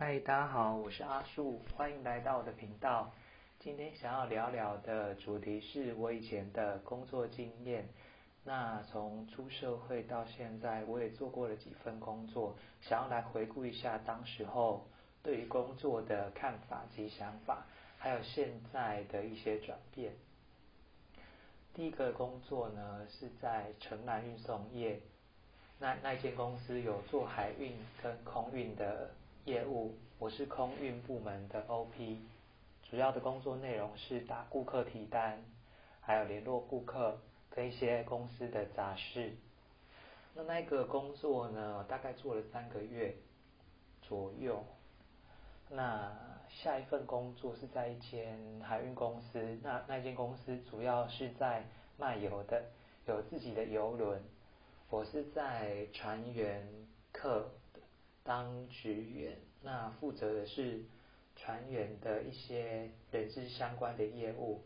嗨，大家好，我是阿树，欢迎来到我的频道。今天想要聊聊的主题是我以前的工作经验。那从出社会到现在，我也做过了几份工作，想要来回顾一下当时候对于工作的看法及想法，还有现在的一些转变。第一个工作呢是在城南运送业，那那间公司有做海运跟空运的。业务，我是空运部门的 OP，主要的工作内容是打顾客提单，还有联络顾客跟一些公司的杂事。那那个工作呢，大概做了三个月左右。那下一份工作是在一间海运公司，那那间公司主要是在卖油的，有自己的油轮。我是在船员客。当职员，那负责的是船员的一些人事相关的业务，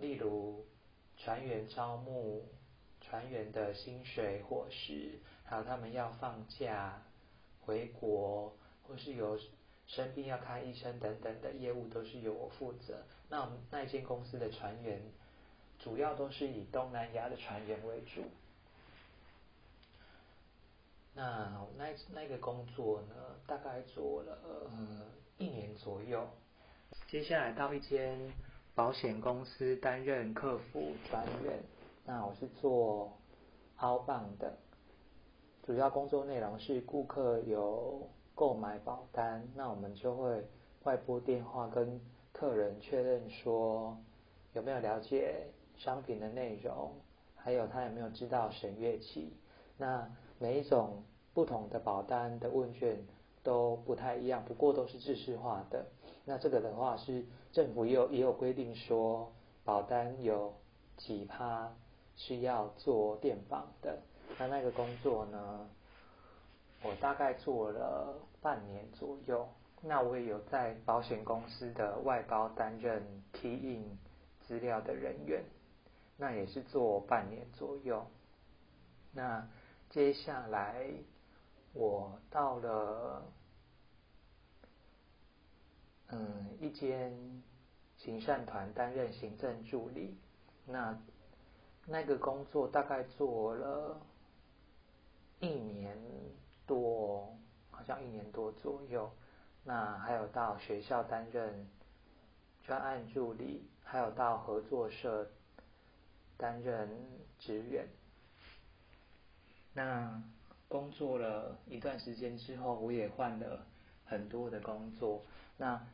例如船员招募、船员的薪水、伙食，还有他们要放假回国，或是有生病要看医生等等的业务，都是由我负责。那我们那间公司的船员，主要都是以东南亚的船员为主。那那那个工作呢，大概做了呃一年左右。接下来到一间保险公司担任客服专员，那我是做 outbound 的，主要工作内容是顾客有购买保单，那我们就会外拨电话跟客人确认说有没有了解商品的内容，还有他有没有知道审阅期。那每一种不同的保单的问卷都不太一样，不过都是制式化的。那这个的话是政府也有也有规定说，保单有几趴是要做电访的。那那个工作呢，我大概做了半年左右。那我也有在保险公司的外包担任 key in 资料的人员，那也是做半年左右。那接下来我到了嗯一间行善团担任行政助理，那那个工作大概做了一年多，好像一年多左右。那还有到学校担任专案助理，还有到合作社担任职员。那工作了一段时间之后，我也换了很多的工作。那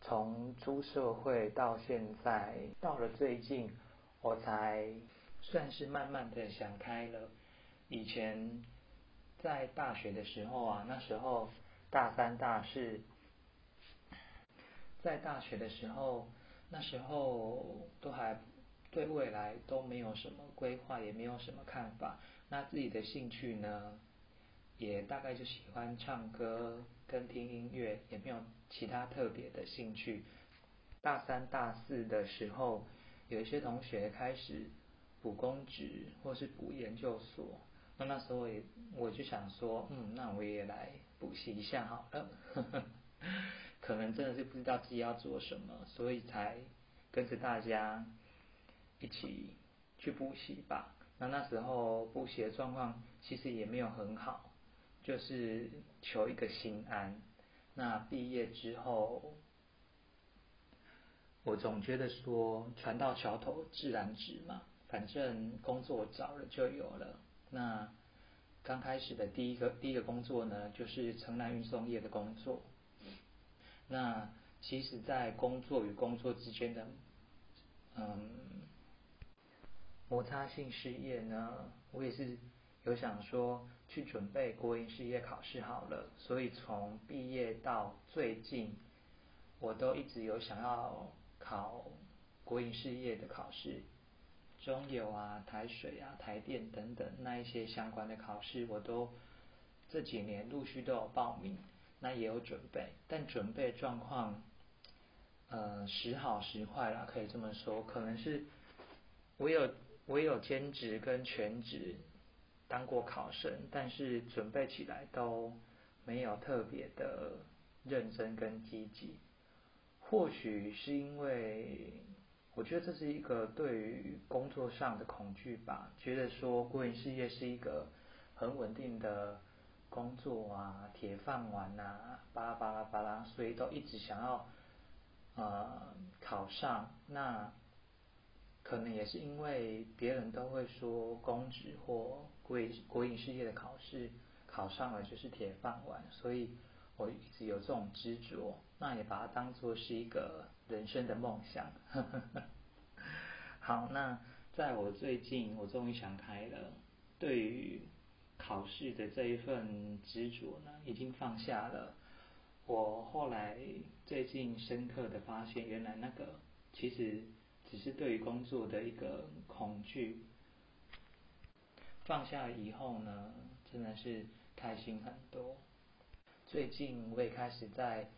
从出社会到现在，到了最近，我才算是慢慢的想开了。以前在大学的时候啊，那时候大三、大四，在大学的时候，那时候都还。对未来都没有什么规划，也没有什么看法。那自己的兴趣呢，也大概就喜欢唱歌跟听音乐，也没有其他特别的兴趣。大三、大四的时候，有一些同学开始补公职或是补研究所，那那时候也我就想说，嗯，那我也来补习一下好了。可能真的是不知道自己要做什么，所以才跟着大家。一起去补习吧。那那时候补习的状况其实也没有很好，就是求一个心安。那毕业之后，我总觉得说船到桥头自然直嘛，反正工作找了就有了。那刚开始的第一个第一个工作呢，就是城南运送业的工作。那其实，在工作与工作之间的，嗯。摩擦性事业呢，我也是有想说去准备国营事业考试好了，所以从毕业到最近，我都一直有想要考国营事业的考试，中油啊、台水啊、台电等等那一些相关的考试，我都这几年陆续都有报名，那也有准备，但准备状况，呃，时好时坏啦，可以这么说，可能是我有。我有兼职跟全职当过考生，但是准备起来都没有特别的认真跟积极。或许是因为，我觉得这是一个对于工作上的恐惧吧，觉得说国营事业是一个很稳定的工作啊，铁饭碗啊，巴拉巴拉巴拉，所以都一直想要呃考上。那可能也是因为别人都会说公职或国国营事业的考试考上了就是铁饭碗，所以我一直有这种执着，那也把它当做是一个人生的梦想。好，那在我最近，我终于想开了，对于考试的这一份执着呢，已经放下了。我后来最近深刻的发现，原来那个其实。只是对于工作的一个恐惧，放下以后呢，真的是开心很多。最近我也开始在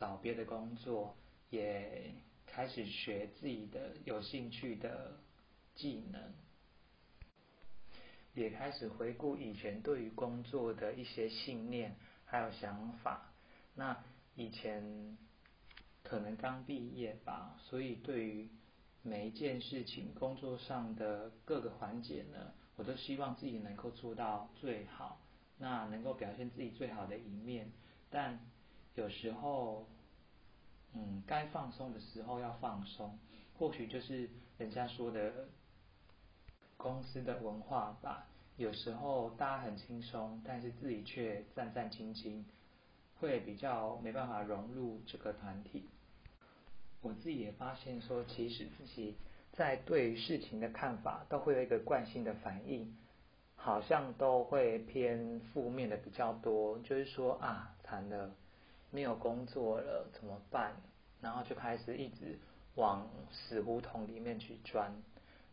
找别的工作，也开始学自己的有兴趣的技能，也开始回顾以前对于工作的一些信念还有想法。那以前可能刚毕业吧，所以对于每一件事情，工作上的各个环节呢，我都希望自己能够做到最好，那能够表现自己最好的一面。但有时候，嗯，该放松的时候要放松，或许就是人家说的公司的文化吧。有时候大家很轻松，但是自己却战战兢兢，会比较没办法融入这个团体。我自己也发现说，其实自己在对事情的看法都会有一个惯性的反应，好像都会偏负面的比较多。就是说啊，惨了，没有工作了，怎么办？然后就开始一直往死胡同里面去钻。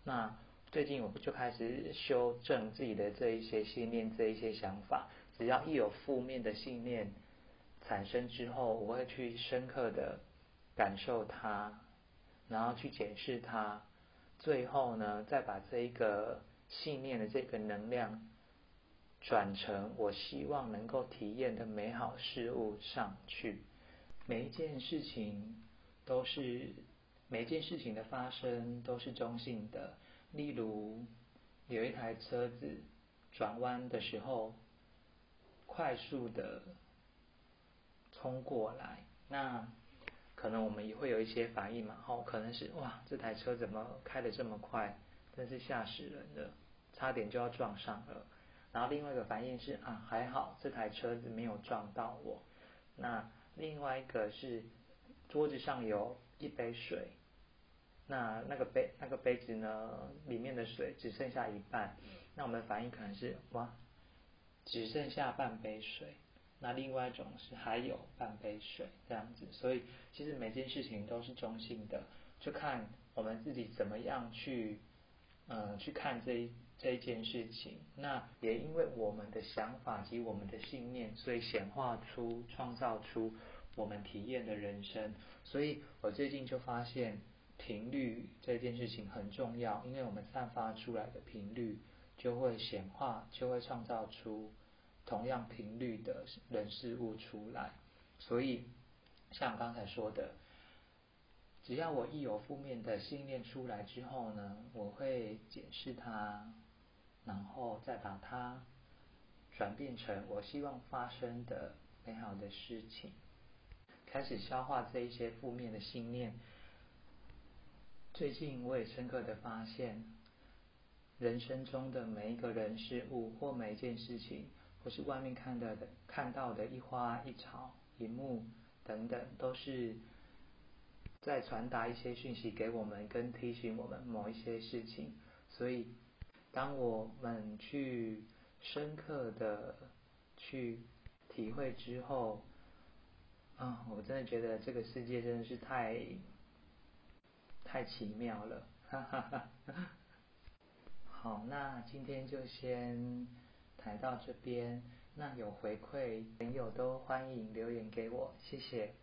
那最近我就开始修正自己的这一些信念、这一些想法。只要一有负面的信念产生之后，我会去深刻的。感受它，然后去检视它，最后呢，再把这一个信念的这个能量转成我希望能够体验的美好事物上去。每一件事情都是每一件事情的发生都是中性的。例如，有一台车子转弯的时候，快速的冲过来，那。可能我们也会有一些反应嘛，哦，可能是哇，这台车怎么开的这么快，真是吓死人了，差点就要撞上了。然后另外一个反应是啊，还好这台车子没有撞到我。那另外一个是桌子上有一杯水，那那个杯那个杯子呢，里面的水只剩下一半，那我们的反应可能是哇，只剩下半杯水。那另外一种是还有半杯水这样子，所以其实每件事情都是中性的，就看我们自己怎么样去，嗯，去看这一这一件事情。那也因为我们的想法及我们的信念，所以显化出、创造出我们体验的人生。所以我最近就发现频率这件事情很重要，因为我们散发出来的频率就会显化，就会创造出。同样频率的人事物出来，所以像刚才说的，只要我一有负面的信念出来之后呢，我会检视它，然后再把它转变成我希望发生的美好的事情，开始消化这一些负面的信念。最近我也深刻的发现，人生中的每一个人事物或每一件事情。或是外面看到的、看到的一花一草、一木等等，都是在传达一些讯息给我们，跟提醒我们某一些事情。所以，当我们去深刻的去体会之后，啊，我真的觉得这个世界真的是太太奇妙了，哈哈哈。好，那今天就先。谈到这边，那有回馈朋友都欢迎留言给我，谢谢。